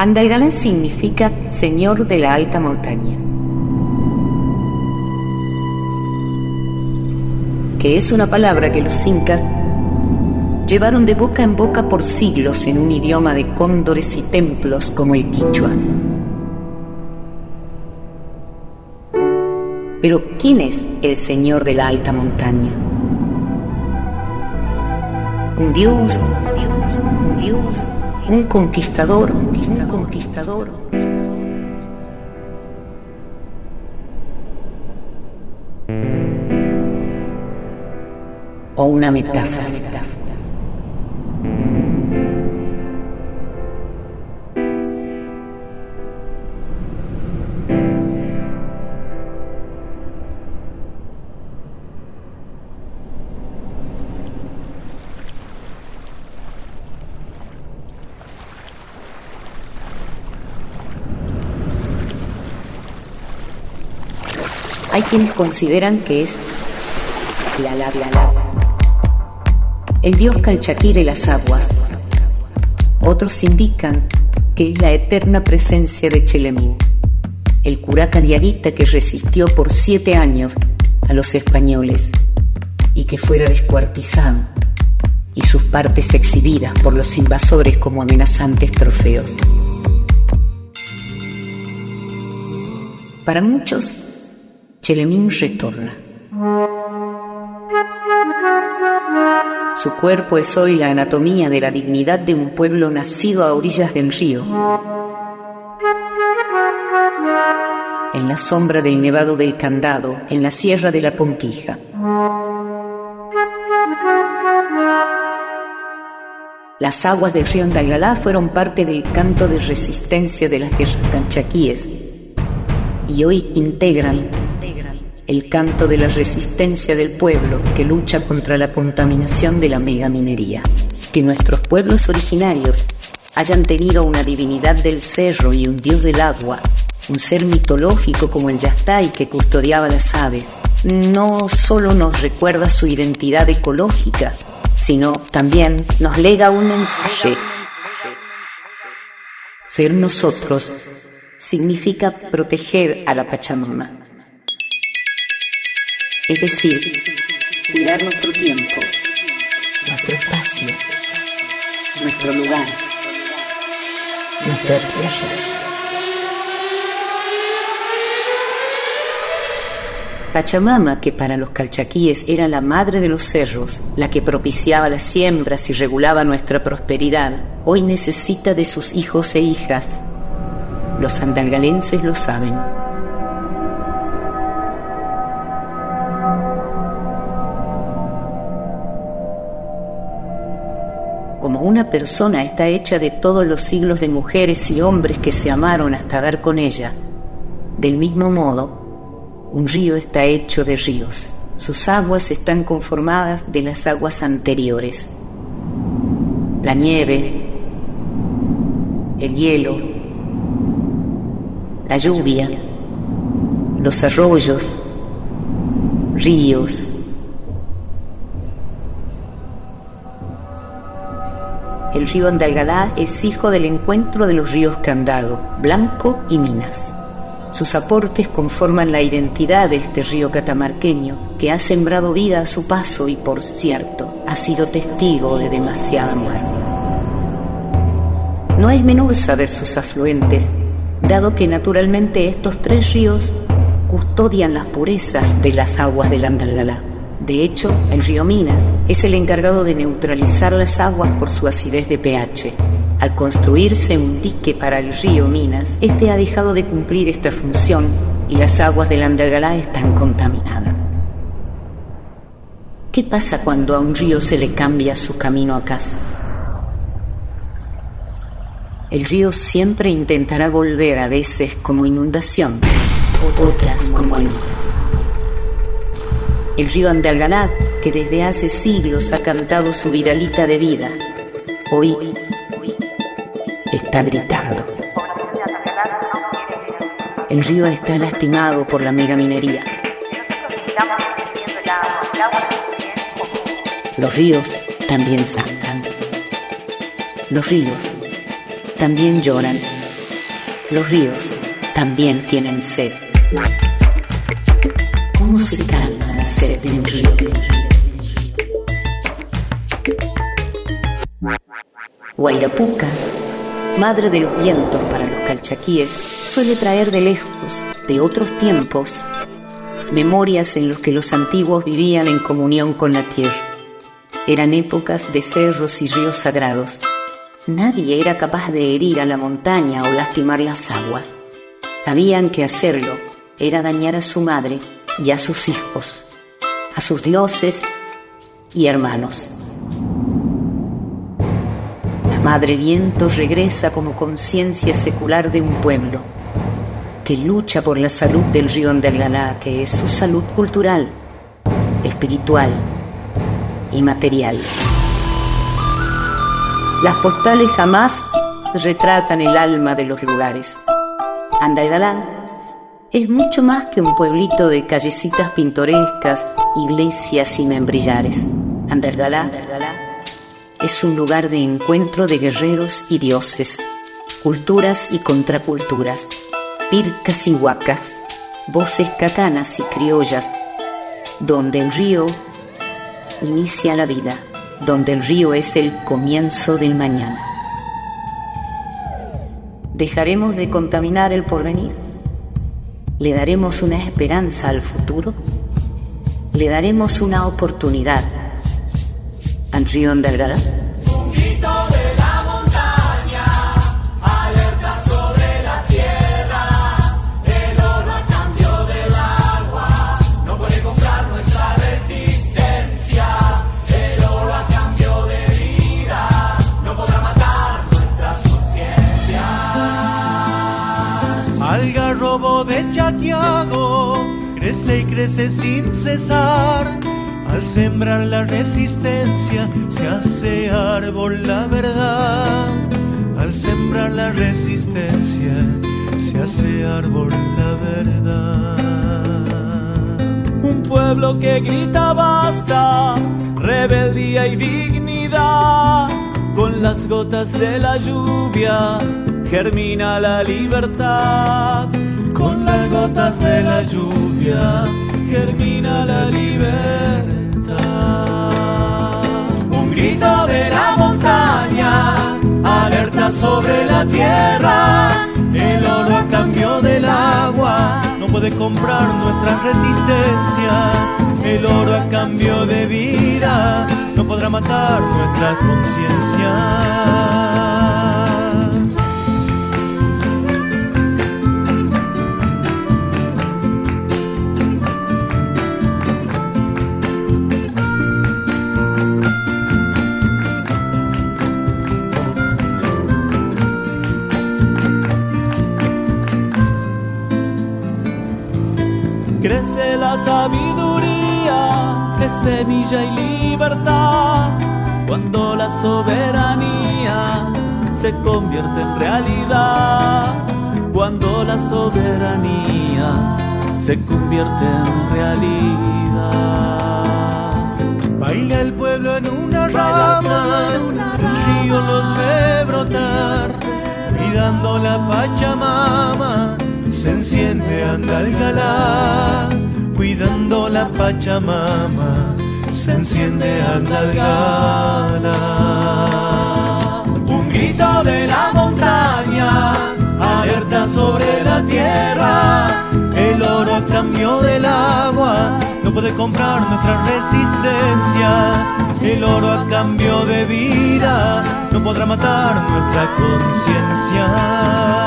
Andalgalá significa Señor de la alta montaña, que es una palabra que los incas llevaron de boca en boca por siglos en un idioma de cóndores y templos como el quichua. Pero ¿quién es el Señor de la alta montaña? Un Dios, Dios, un Dios, un conquistador, un conquistador. O una metáfora. Hay quienes consideran que es la lava, el dios Calchaquí de las aguas. Otros indican que es la eterna presencia de Chelemín, el curaca diarita que resistió por siete años a los españoles y que fuera descuartizado y sus partes exhibidas por los invasores como amenazantes trofeos. Para muchos, Chelemín retorna. Su cuerpo es hoy la anatomía de la dignidad de un pueblo nacido a orillas del río, en la sombra del nevado del Candado, en la sierra de la Ponquija. Las aguas del río Andalgalá fueron parte del canto de resistencia de las guerras canchaquíes y hoy integran el canto de la resistencia del pueblo que lucha contra la contaminación de la megaminería. Que nuestros pueblos originarios hayan tenido una divinidad del cerro y un dios del agua, un ser mitológico como el Yastay que custodiaba las aves, no solo nos recuerda su identidad ecológica, sino también nos lega un mensaje. Ser nosotros significa proteger a la Pachamama es decir, cuidar nuestro tiempo, nuestro espacio, nuestro lugar, nuestra tierra. Pachamama, que para los calchaquíes era la madre de los cerros, la que propiciaba las siembras y regulaba nuestra prosperidad, hoy necesita de sus hijos e hijas. Los andalgalenses lo saben. Una persona está hecha de todos los siglos de mujeres y hombres que se amaron hasta dar con ella, del mismo modo, un río está hecho de ríos. Sus aguas están conformadas de las aguas anteriores. La nieve, el hielo, la lluvia, los arroyos, ríos, El río Andalgalá es hijo del encuentro de los ríos Candado, Blanco y Minas. Sus aportes conforman la identidad de este río catamarqueño que ha sembrado vida a su paso y, por cierto, ha sido testigo de demasiada muerte. No es menor saber sus afluentes, dado que naturalmente estos tres ríos custodian las purezas de las aguas del Andalgalá. De hecho, el río Minas es el encargado de neutralizar las aguas por su acidez de pH. Al construirse un dique para el río Minas, este ha dejado de cumplir esta función y las aguas del Andalgalá están contaminadas. ¿Qué pasa cuando a un río se le cambia su camino a casa? El río siempre intentará volver a veces como inundación, otras como aluvias el río Andalgalá, que desde hace siglos ha cantado su viralita de vida, hoy está gritando. El río está lastimado por la megaminería. Los ríos también sangran. Los ríos también lloran Los ríos también tienen sed. ¿Cómo se calma río? Guairapuca, madre de los vientos para los calchaquíes, suele traer de lejos, de otros tiempos, memorias en los que los antiguos vivían en comunión con la tierra. Eran épocas de cerros y ríos sagrados. Nadie era capaz de herir a la montaña o lastimar las aguas. Sabían que hacerlo era dañar a su madre y a sus hijos, a sus dioses y hermanos. La Madre Viento regresa como conciencia secular de un pueblo que lucha por la salud del río Andalgalá, que es su salud cultural, espiritual y material. Las postales jamás retratan el alma de los lugares. Andalgalá es mucho más que un pueblito de callecitas pintorescas, iglesias y membrillares. Andalgalá es un lugar de encuentro de guerreros y dioses, culturas y contraculturas pircas y huacas, voces cacanas y criollas, donde el río inicia la vida, donde el río es el comienzo del mañana. ¿Dejaremos de contaminar el porvenir? ¿Le daremos una esperanza al futuro? ¿Le daremos una oportunidad al río Andalgalá? de Chaquiago crece y crece sin cesar. Al sembrar la resistencia se hace árbol la verdad. Al sembrar la resistencia se hace árbol la verdad. Un pueblo que grita basta, rebeldía y dignidad. Con las gotas de la lluvia germina la libertad con las gotas de la lluvia germina la libertad. Un grito de la montaña, alerta sobre la tierra, el oro a cambio del agua no puede comprar nuestra resistencia, el oro a cambio de vida no podrá matar nuestras conciencias. Crece la sabiduría, es semilla y libertad. Cuando la soberanía se convierte en realidad, cuando la soberanía se convierte en realidad. Baila el pueblo en una rama, el río los ve brotar, cuidando la Pachamama se enciende Andalgalá, cuidando la Pachamama, se enciende Andalgalá. Un grito de la montaña, alerta sobre la tierra, el oro a cambio del agua, no puede comprar nuestra resistencia, el oro a cambio de vida, no podrá matar nuestra conciencia.